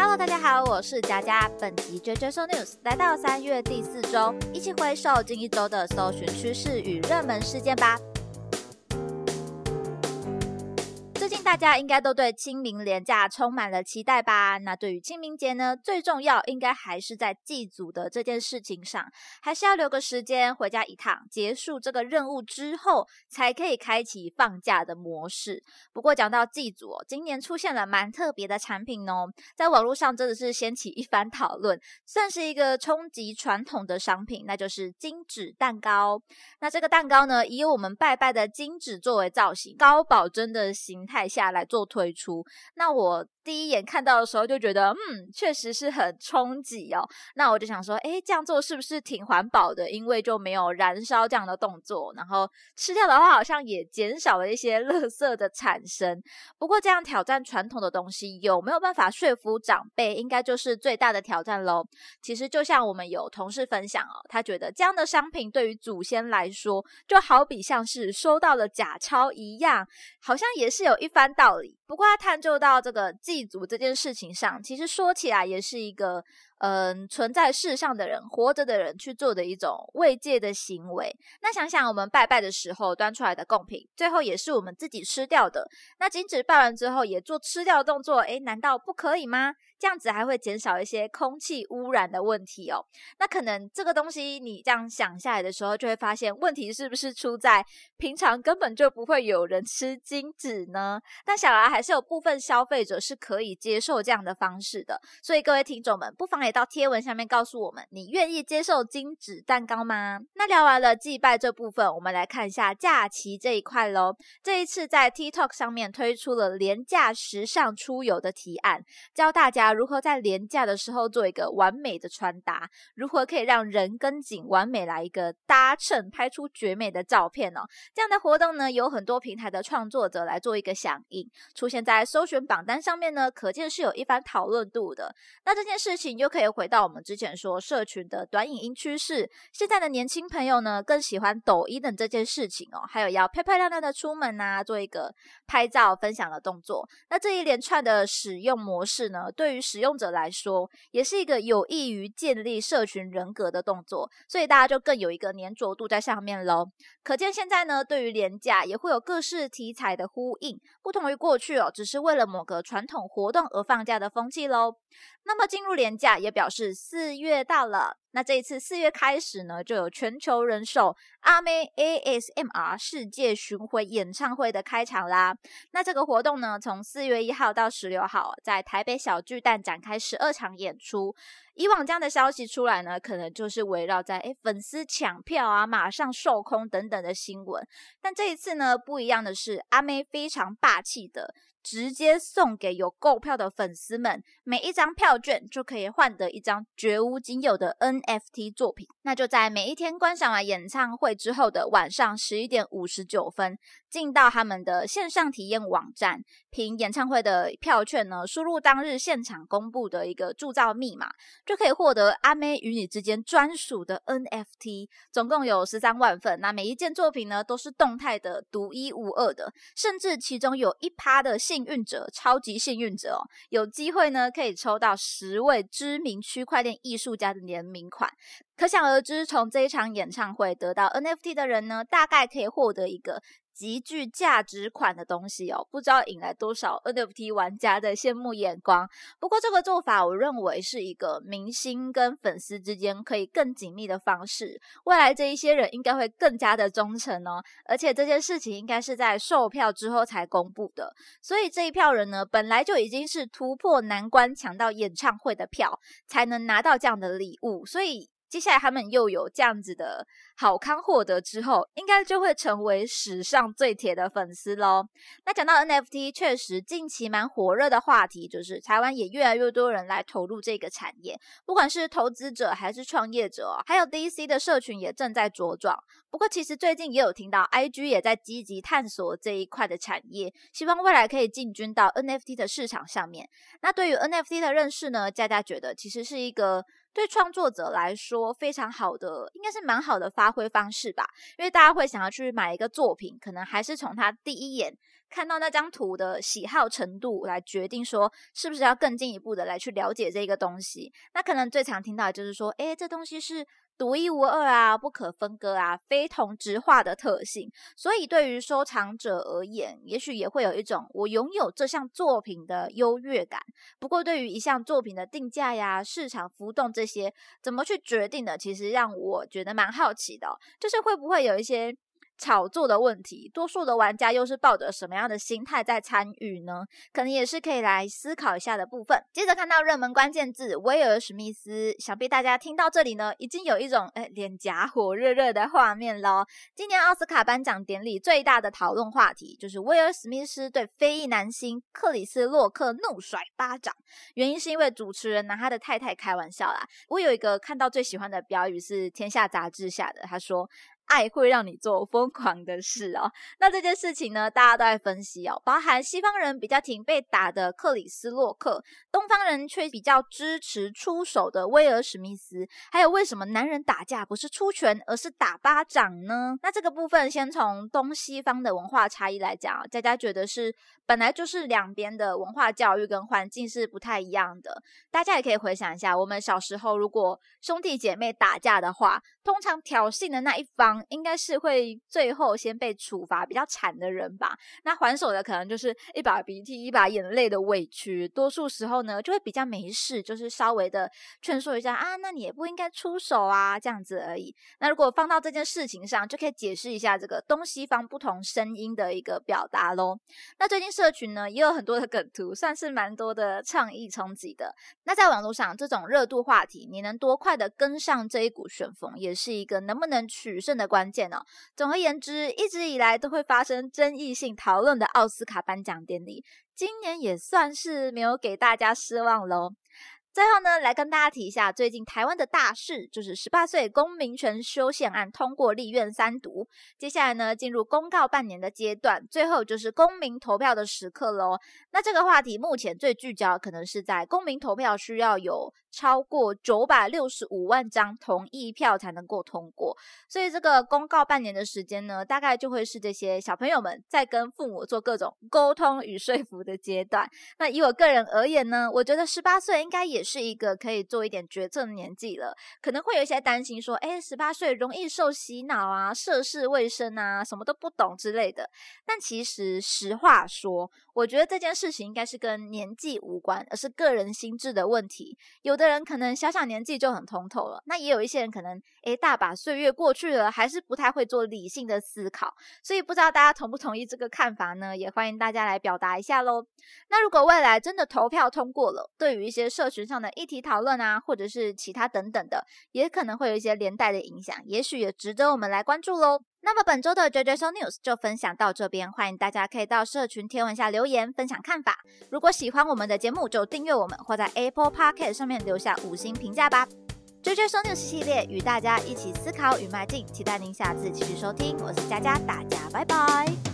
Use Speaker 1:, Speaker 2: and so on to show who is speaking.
Speaker 1: Hello，大家好，我是佳佳。本集 JJ So News 来到三月第四周，一起回首近一周的搜寻趋势与热门事件吧。大家应该都对清明连假充满了期待吧？那对于清明节呢，最重要应该还是在祭祖的这件事情上，还是要留个时间回家一趟，结束这个任务之后，才可以开启放假的模式。不过讲到祭祖，今年出现了蛮特别的产品哦，在网络上真的是掀起一番讨论，算是一个冲击传统的商品，那就是金纸蛋糕。那这个蛋糕呢，以我们拜拜的金纸作为造型，高保真的形态。下来做推出，那我。第一眼看到的时候就觉得，嗯，确实是很冲击哦。那我就想说，哎，这样做是不是挺环保的？因为就没有燃烧这样的动作，然后吃掉的话，好像也减少了一些垃圾的产生。不过这样挑战传统的东西，有没有办法说服长辈，应该就是最大的挑战喽。其实就像我们有同事分享哦，他觉得这样的商品对于祖先来说，就好比像是收到了假钞一样，好像也是有一番道理。不过他探究到这个祭祖这件事情上，其实说起来也是一个。嗯，存在世上的人，活着的人去做的一种慰藉的行为。那想想我们拜拜的时候端出来的贡品，最后也是我们自己吃掉的。那金纸拜完之后也做吃掉的动作，诶，难道不可以吗？这样子还会减少一些空气污染的问题哦。那可能这个东西你这样想下来的时候，就会发现问题是不是出在平常根本就不会有人吃金纸呢？但想来还还是有部分消费者是可以接受这样的方式的。所以各位听众们，不妨也。到贴文下面告诉我们，你愿意接受金纸蛋糕吗？那聊完了祭拜这部分，我们来看一下假期这一块喽。这一次在 TikTok 上面推出了廉价时尚出游的提案，教大家如何在廉价的时候做一个完美的穿搭，如何可以让人跟景完美来一个搭衬，拍出绝美的照片哦。这样的活动呢，有很多平台的创作者来做一个响应，出现在搜寻榜单上面呢，可见是有一番讨论度的。那这件事情又可以。回到我们之前说社群的短影音趋势，现在的年轻朋友呢更喜欢抖音的这件事情哦，还有要漂漂亮亮的出门啊，做一个拍照分享的动作。那这一连串的使用模式呢，对于使用者来说，也是一个有益于建立社群人格的动作，所以大家就更有一个粘着度在上面喽。可见现在呢，对于廉价也会有各式题材的呼应，不同于过去只是为了某个传统活动而放假的风气喽。那么进入年假也表示四月到了。那这一次四月开始呢，就有全球人手阿妹 ASMR 世界巡回演唱会的开场啦。那这个活动呢，从四月一号到十六号，在台北小巨蛋展开十二场演出。以往这样的消息出来呢，可能就是围绕在诶粉丝抢票啊，马上售空等等的新闻。但这一次呢，不一样的是，阿妹非常霸气的。直接送给有购票的粉丝们，每一张票券就可以换得一张绝无仅有的 N FT 作品。那就在每一天观赏完演唱会之后的晚上十一点五十九分，进到他们的线上体验网站，凭演唱会的票券呢，输入当日现场公布的一个铸造密码，就可以获得阿妹与你之间专属的 NFT，总共有十三万份。那每一件作品呢，都是动态的、独一无二的，甚至其中有一趴的。幸运者，超级幸运者哦，有机会呢，可以抽到十位知名区块链艺术家的联名款。可想而知，从这一场演唱会得到 NFT 的人呢，大概可以获得一个。极具价值款的东西哦，不知道引来多少 NFT 玩家的羡慕眼光。不过这个做法，我认为是一个明星跟粉丝之间可以更紧密的方式。未来这一些人应该会更加的忠诚哦，而且这件事情应该是在售票之后才公布的。所以这一票人呢，本来就已经是突破难关抢到演唱会的票，才能拿到这样的礼物。所以。接下来他们又有这样子的好康获得之后，应该就会成为史上最铁的粉丝喽。那讲到 NFT，确实近期蛮火热的话题，就是台湾也越来越多人来投入这个产业，不管是投资者还是创业者，还有 DC 的社群也正在茁壮。不过其实最近也有听到 IG 也在积极探索这一块的产业，希望未来可以进军到 NFT 的市场上面。那对于 NFT 的认识呢，佳佳觉得其实是一个。对创作者来说，非常好的，应该是蛮好的发挥方式吧。因为大家会想要去买一个作品，可能还是从他第一眼看到那张图的喜好程度来决定说是不是要更进一步的来去了解这个东西。那可能最常听到的就是说，诶，这东西是。独一无二啊，不可分割啊，非同质化的特性。所以对于收藏者而言，也许也会有一种我拥有这项作品的优越感。不过，对于一项作品的定价呀、市场浮动这些，怎么去决定的，其实让我觉得蛮好奇的，就是会不会有一些。炒作的问题，多数的玩家又是抱着什么样的心态在参与呢？可能也是可以来思考一下的部分。接着看到热门关键字威尔史密斯，想必大家听到这里呢，已经有一种诶脸颊火热热的画面喽。今年奥斯卡颁奖典礼最大的讨论话题就是威尔史密斯对非裔男星克里斯洛克怒甩巴掌，原因是因为主持人拿他的太太开玩笑啦。我有一个看到最喜欢的标语是《天下》杂志下的，他说。爱会让你做疯狂的事哦。那这件事情呢，大家都在分析哦，包含西方人比较挺被打的克里斯洛克，东方人却比较支持出手的威尔史密斯。还有为什么男人打架不是出拳，而是打巴掌呢？那这个部分先从东西方的文化差异来讲啊，佳佳觉得是本来就是两边的文化教育跟环境是不太一样的。大家也可以回想一下，我们小时候如果兄弟姐妹打架的话，通常挑衅的那一方。应该是会最后先被处罚比较惨的人吧。那还手的可能就是一把鼻涕一把眼泪的委屈，多数时候呢就会比较没事，就是稍微的劝说一下啊，那你也不应该出手啊，这样子而已。那如果放到这件事情上，就可以解释一下这个东西方不同声音的一个表达喽。那最近社群呢也有很多的梗图，算是蛮多的创意冲击的。那在网络上这种热度话题，你能多快的跟上这一股旋风，也是一个能不能取胜的。关键哦。总而言之，一直以来都会发生争议性讨论的奥斯卡颁奖典礼，今年也算是没有给大家失望喽。最后呢，来跟大家提一下最近台湾的大事，就是十八岁公民权修宪案通过立院三读，接下来呢进入公告半年的阶段，最后就是公民投票的时刻喽。那这个话题目前最聚焦，可能是在公民投票需要有。超过九百六十五万张同意票才能够通过，所以这个公告半年的时间呢，大概就会是这些小朋友们在跟父母做各种沟通与说服的阶段。那以我个人而言呢，我觉得十八岁应该也是一个可以做一点决策的年纪了。可能会有一些担心说，哎，十八岁容易受洗脑啊，涉世未深啊，什么都不懂之类的。但其实实话说，我觉得这件事情应该是跟年纪无关，而是个人心智的问题。有的人可能小小年纪就很通透了，那也有一些人可能诶大把岁月过去了，还是不太会做理性的思考，所以不知道大家同不同意这个看法呢？也欢迎大家来表达一下喽。那如果未来真的投票通过了，对于一些社群上的议题讨论啊，或者是其他等等的，也可能会有一些连带的影响，也许也值得我们来关注喽。那么本周的 JJ Show News 就分享到这边，欢迎大家可以到社群贴文下留言分享看法。如果喜欢我们的节目，就订阅我们或在 Apple Podcast 上面留下五星评价吧。JJ Show News 系列与大家一起思考与迈进，期待您下次继续收听。我是佳佳，大家拜拜。